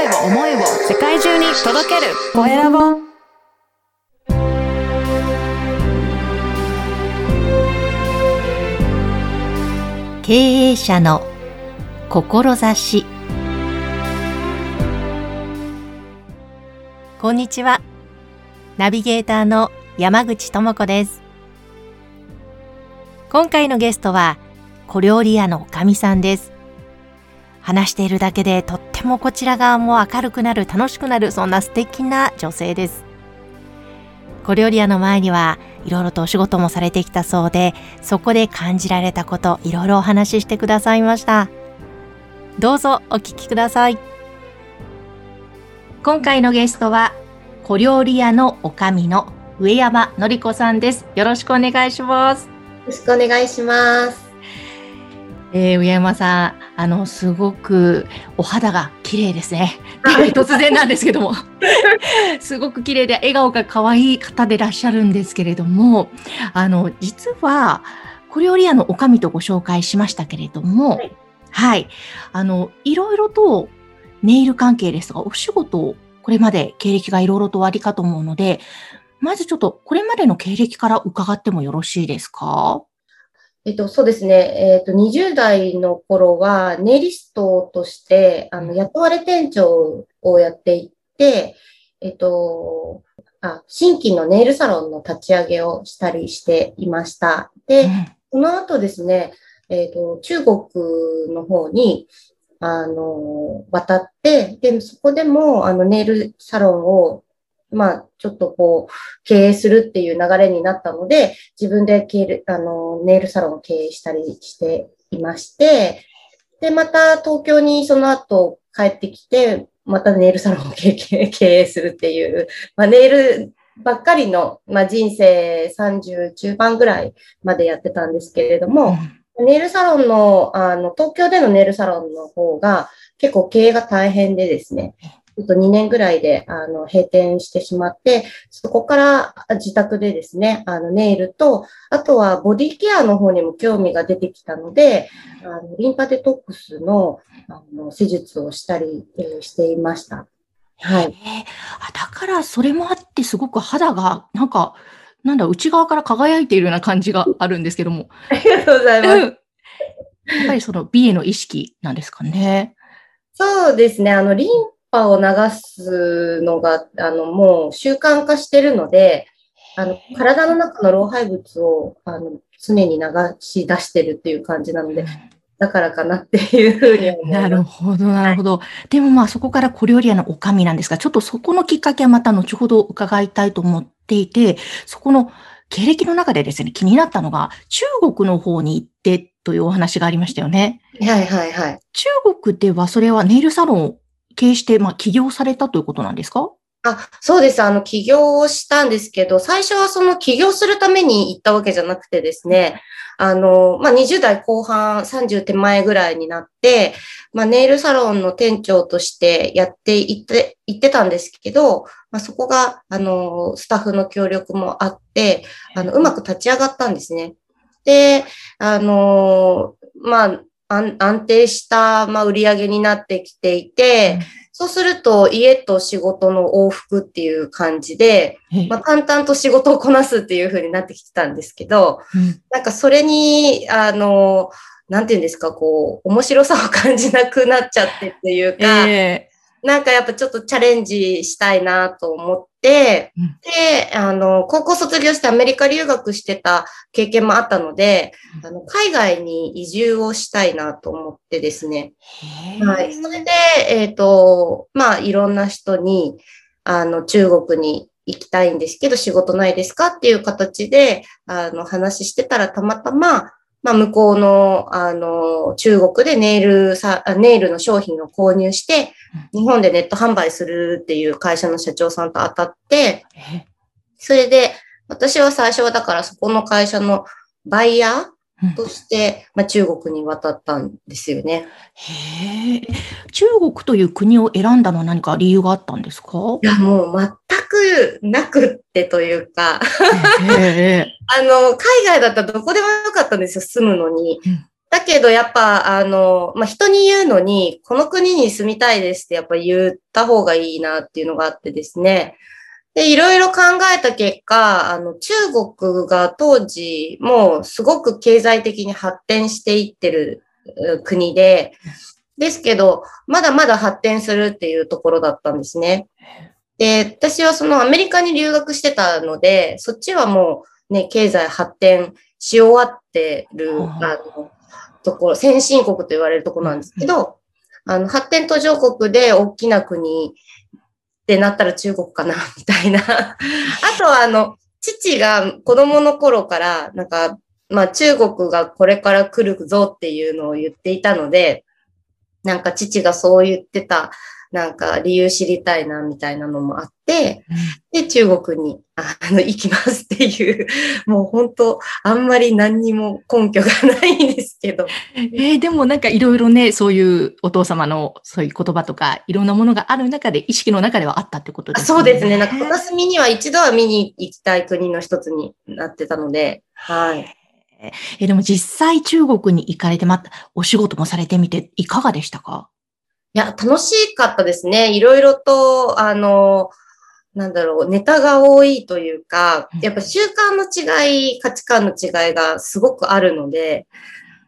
声を思いを世界中に届ける。コエラボ。経営者の志。こんにちは。ナビゲーターの山口智子です。今回のゲストは小料理屋のおかみさんです。話しているだけでとってもこちら側も明るくなる楽しくなるそんな素敵な女性です。小料理屋の前にはいろいろとお仕事もされてきたそうでそこで感じられたこといろいろお話ししてくださいました。どうぞお聞きください。今回のゲストは小料理屋のおかみの上山のり子さんです。よろしくお願いします。よろしくお願いします。えー、上山さん、あの、すごくお肌が綺麗ですね。突然なんですけども。すごく綺麗で笑顔が可愛い方でいらっしゃるんですけれども、あの、実は、小料理屋のおかみとご紹介しましたけれども、はい、はい。あの、いろいろとネイル関係ですとか、お仕事、これまで経歴がいろいろとおありかと思うので、まずちょっとこれまでの経歴から伺ってもよろしいですか？えっと、そうですね。えっと、20代の頃は、ネイリストとして、あの、雇われ店長をやっていて、えっと、あ、新規のネイルサロンの立ち上げをしたりしていました。で、その後ですね、えっと、中国の方に、あの、渡って、で、そこでも、あの、ネイルサロンをまあ、ちょっとこう、経営するっていう流れになったので、自分で経営、あの、ネイルサロンを経営したりしていまして、で、また東京にその後帰ってきて、またネイルサロンを経営 するっていう、まあ、ネイルばっかりの、まあ、人生30中盤ぐらいまでやってたんですけれども、うん、ネイルサロンの、あの、東京でのネイルサロンの方が結構経営が大変でですね、ちょっと2年ぐらいで、あの、閉店してしまって、そこから自宅でですね、あの、ネイルと、あとはボディケアの方にも興味が出てきたので、あのリンパデトックスの、あの、施術をしたり、えー、していました。はい。だからそれもあってすごく肌が、なんか、なんだ、内側から輝いているような感じがあるんですけども。ありがとうございます。やっぱりその美への意識なんですかね。そうですね。あの、リン波を流すのが、あの、もう習慣化してるので、あの、体の中の老廃物を、あの、常に流し出してるっていう感じなので、だからかなっていうふうに思います。なるほど、なるほど。はい、でもまあそこから小料理屋のおかみなんですが、ちょっとそこのきっかけはまた後ほど伺いたいと思っていて、そこの経歴の中でですね、気になったのが、中国の方に行ってというお話がありましたよね。はいはいはい。中国ではそれはネイルサロンを経営して、まあ、起業されたということなんですか？あ、そうです。あの、起業をしたんですけど、最初はその起業するために行ったわけじゃなくてですね、あの、まあ、20代後半、30手前ぐらいになって、まあ、ネイルサロンの店長としてやっていって、行ってたんですけど、まあ、そこが、あの、スタッフの協力もあって、あの、うまく立ち上がったんですね。で、あの、まあ、安定した、まあ、売り上げになってきていて、うん、そうすると家と仕事の往復っていう感じで、まあ、淡々と仕事をこなすっていう風になってきてたんですけど、うん、なんかそれに、あの、なんていうんですか、こう、面白さを感じなくなっちゃってっていうか、えー、なんかやっぱちょっとチャレンジしたいなと思って、うん、で、あの、高校卒業してアメリカ留学してた経験もあったので、あの、海外に移住をしたいなと思ってですね。はい。それで、えっ、ー、と、まあ、いろんな人に、あの、中国に行きたいんですけど、仕事ないですかっていう形で、あの、話してたらたまたま、まあ、向こうの、あの、中国でネイルさ、ネイルの商品を購入して、日本でネット販売するっていう会社の社長さんと当たって、それで、私は最初はだからそこの会社のバイヤーとして、まあ、中国に渡ったんですよね。へえ。中国という国を選んだのは何か理由があったんですか？いや、もう全くなくってというか あの、海外だったらどこでもよかったんですよ、住むのに。だけどやっぱ、あの、まあ、人に言うのに、この国に住みたいですってやっぱ言った方がいいなっていうのがあってですね。で、いろいろ考えた結果、あの、中国が当時、もうすごく経済的に発展していってるう国で、ですけど、まだまだ発展するっていうところだったんですね。で、私はそのアメリカに留学してたので、そっちはもうね、経済発展し終わってる、あの、ところ、先進国と言われるところなんですけど、あの、発展途上国で大きな国ってなったら中国かな、みたいな。あとは、あの、父が子供の頃から、なんか、まあ中国がこれから来るぞっていうのを言っていたので、なんか父がそう言ってたなんか理由知りたいなみたいなのもあって、で、中国にあの 行きますっていう、もう本当、あんまり何にも根拠がないんですけど。えー、でもなんかいろいろね、そういうお父様のそういう言葉とか、いろんなものがある中で、意識の中ではあったってことですね。そうですね。なんか片隅には一度は見に行きたい国の一つになってたので、はい。えでも実際中国に行かれてまた、お仕事もされてみていかがでしたか？いや、楽しかったですね。いろいろと、あの、なんだろう、ネタが多いというか、やっぱ習慣の違い、価値観の違いがすごくあるので、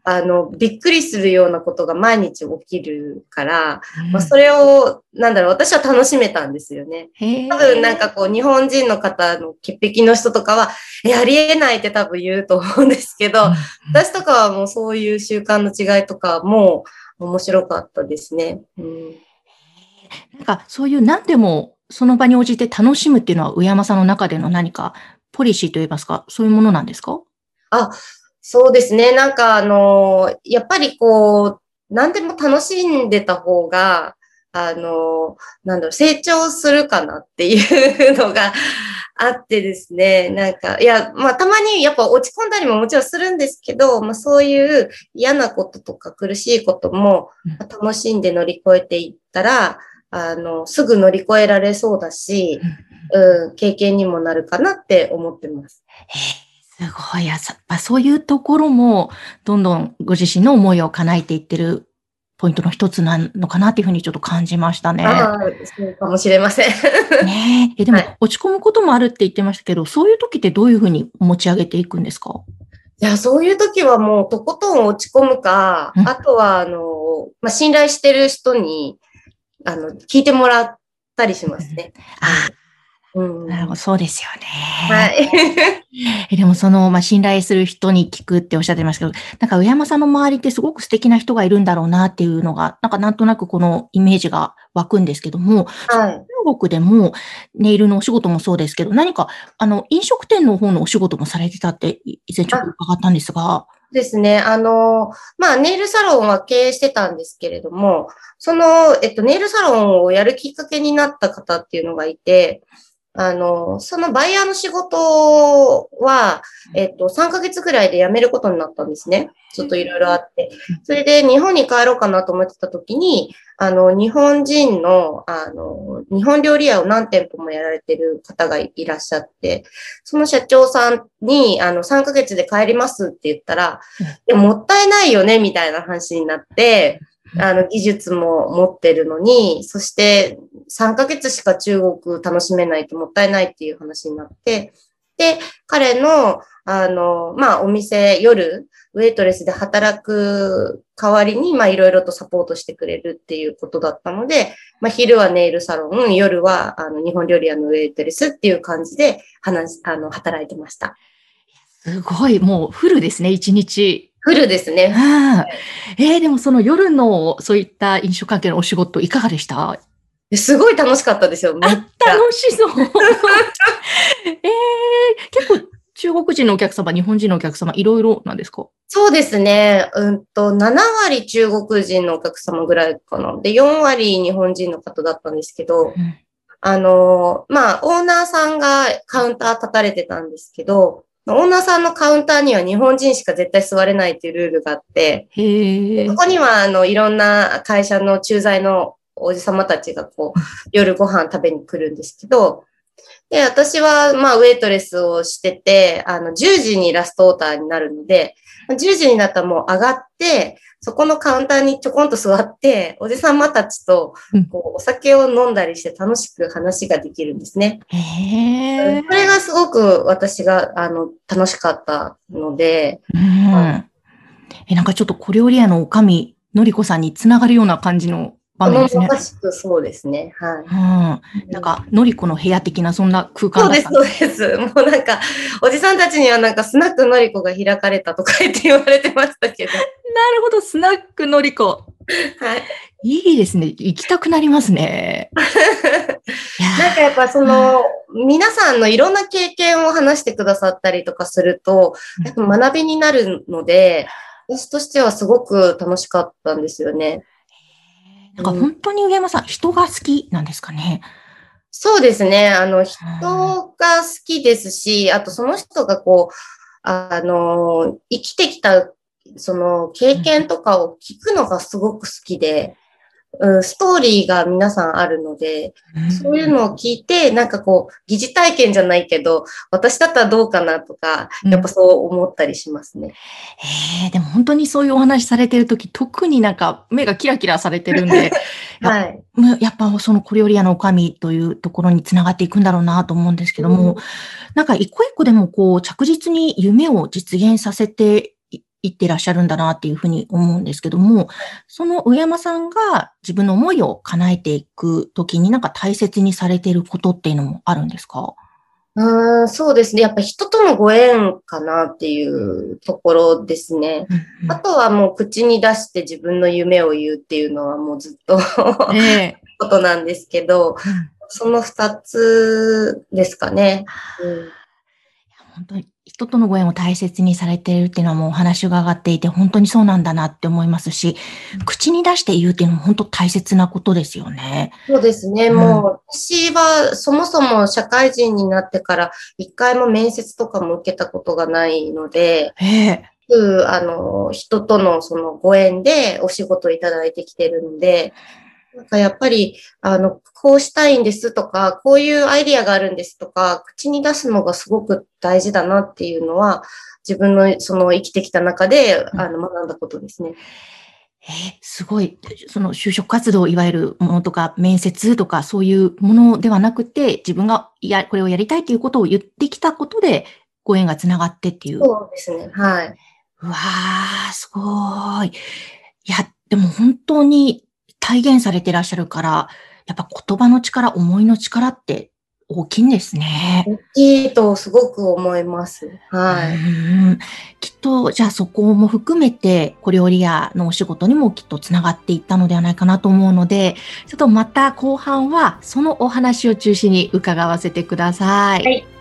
あの、びっくりするようなことが毎日起きるから、うん、まあ、それを、なんだろう、私は楽しめたんですよね。多分なんかこう、日本人の方の潔癖の人とかは、え、ありえないって多分言うと思うんですけど、うん、私とかはもうそういう習慣の違いとかも、面白かったですね。うん、なんかそういう何でもその場に応じて楽しむっていうのは上山さんの中での何かポリシーといいますか、そういうものなんですか？あ、そうですね。なんかあの、やっぱりこう、何でも楽しんでた方が、あの、なんだろう、成長するかなっていうのがあってですね、なんか、いや、まあ、たまにやっぱ落ち込んだりももちろんするんですけど、まあ、そういう嫌なこととか苦しいことも楽しんで乗り越えていったら、あの、すぐ乗り越えられそうだし、うん、経験にもなるかなって思ってます。すごい。やっぱそういうところも、どんどんご自身の思いを叶えていってるポイントの一つなのかなっていうふうにちょっと感じましたね。ああ、そうかもしれません。ねえ。でも、落ち込むこともあるって言ってましたけど、そういう時ってどういうふうに持ち上げていくんですか？いや、そういう時はもうとことん落ち込むか、あとは、あの、まあ、信頼してる人に、あの、聞いてもらったりしますね。あうん、なるほど、そうですよね。はい。でもその、まあ、信頼する人に聞くっておっしゃってましたけど、なんか上山さんの周りってすごく素敵な人がいるんだろうなっていうのが、なんかなんとなくこのイメージが湧くんですけども、はい、中国でもネイルのお仕事もそうですけど、何か、あの、飲食店の方のお仕事もされてたって以前ちょっと伺ったんですが。ですね。あの、まあ、ネイルサロンは経営してたんですけれども、その、えっと、ネイルサロンをやるきっかけになった方っていうのがいて、あの、そのバイヤーの仕事は、えっと、3ヶ月ぐらいで辞めることになったんですね。ちょっといろいろあって。それで日本に帰ろうかなと思ってた時に、あの、日本人の、あの、日本料理屋を何店舗もやられてる方がいらっしゃって、その社長さんに、あの、3ヶ月で帰りますって言ったら、でももったいないよね、みたいな話になって、あの、技術も持ってるのに、そして3ヶ月しか中国楽しめないともったいないっていう話になって、で、彼の、あの、まあ、お店、夜、ウェイトレスで働く代わりに、まあ、いろいろとサポートしてくれるっていうことだったので、まあ、昼はネイルサロン、夜は、あの、日本料理屋のウェイトレスっていう感じで、話、あの、働いてました。すごい、もうフルですね、一日。フルですね。あえー、でもその夜のそういった飲食関係のお仕事いかがでした？すごい楽しかったですよ。めっ楽しそう。えー、結構中国人のお客様、日本人のお客様、いろいろなんですか？そうですね。うんと、7割中国人のお客様ぐらいかな。で、4割日本人の方だったんですけど、うん、あの、まあ、オーナーさんがカウンター立たれてたんですけど、オーナーさんのカウンターには日本人しか絶対座れないっていうルールがあって、そこにはあのいろんな会社の駐在のおじ様たちがこう夜ご飯食べに来るんですけど、で、私は、まあ、ウェイトレスをしてて、あの、10時にラストオーターになるので、10時になったらもう上がって、そこのカウンターにちょこんと座って、おじさまたちとうん、こう、お酒を飲んだりして楽しく話ができるんですね。へえ。これがすごく私が、あの、楽しかったので、うん。え、なんかちょっと小料理屋のおかみ、のりこさんにつながるような感じの場面ですねま。さしくそうですね。はい。うん。なんか、のりこの部屋的なそんな空間そうです、そうです。もうなんか、おじさんたちにはなんかスナックのりこが開かれたとか言って言われてましたけど。なるほど、スナックのりこ。はい。いいですね。行きたくなりますね。なんかやっぱその、皆さんのいろんな経験を話してくださったりとかすると、うんやっぱ学びになるので、私としてはすごく楽しかったんですよね。なんか本当に上山さん、人が好きなんですかね？そうですね。あの、人が好きですし、あとその人がこう、あの、生きてきた、その経験とかを聞くのがすごく好きで、うん、ストーリーが皆さんあるので、そういうのを聞いて、なんかこう、疑似体験じゃないけど、私だったらどうかなとか、やっぱそう思ったりしますね。ええでも本当にそういうお話されてるとき、特になんか目がキラキラされてるんで、やはい。もうやっぱその小料理屋のおかみというところにつながっていくんだろうなと思うんですけども、うんなんか一個一個でもこう着実に夢を実現させていいってらっしゃるんだなっていうふうに思うんですけども、その上山さんが自分の思いを叶えていくときになんか大切にされていることっていうのもあるんですか？うん、そうですね。やっぱ人とのご縁かなっていうところですね。あとはもう口に出して自分の夢を言うっていうのはもうずっとええ ことなんですけど、その二つですかね。うん本当に人とのご縁を大切にされているっていうのはもうお話が上がっていて本当にそうなんだなって思いますし、口に出して言うっていうのも本当大切なことですよね。そうですね。うんもう、私はそもそも社会人になってから一回も面接とかも受けたことがないので、ええあの、人とのそのご縁でお仕事いただいてきてるんで、なんかやっぱり、あの、こうしたいんですとか、こういうアイディアがあるんですとか、口に出すのがすごく大事だなっていうのは、自分のその生きてきた中で、あの、学んだことですね。えーすごい、その就職活動、いわゆるものとか、面接とか、そういうものではなくて、自分がや、これをやりたいということを言ってきたことで、ご縁がつながってっていう。そうですね。はい。うわー、すごい。いや、でも本当に体現されてらっしゃるから、やっぱ言葉の力、思いの力って大きいんですね。大きいとすごく思います。はい。うんきっと、じゃあそこも含めて、小料理屋のお仕事にもきっとつながっていったのではないかなと思うので、ちょっとまた後半はそのお話を中心に伺わせてください。はい。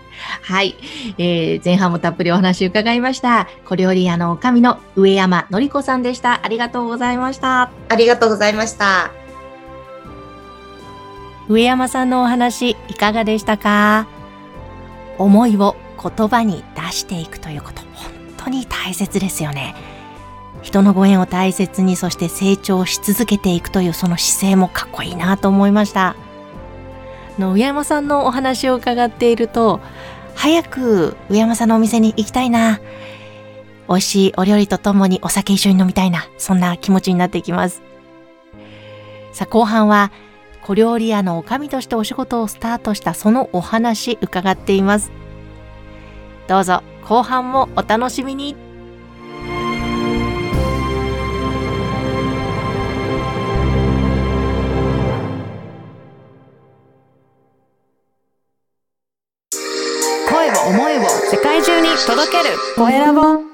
はい。えー前半もたっぷりお話伺いました。小料理屋の神の上山のりこさんでした。ありがとうございました。ありがとうございました。上山さんのお話いかがでしたか？思いを言葉に出していくということ本当に大切ですよね人のご縁を大切にそして成長し続けていくというその姿勢もかっこいいなと思いましたあの上山さんのお話を伺っていると早く上山さんのお店に行きたいな美味しいお料理とともにお酒一緒に飲みたいなそんな気持ちになっていきますさあ後半は小料理屋のおかみとしてお仕事をスタートしたそのお話伺っています。どうぞ後半もお楽しみ。に届ける。コエラボ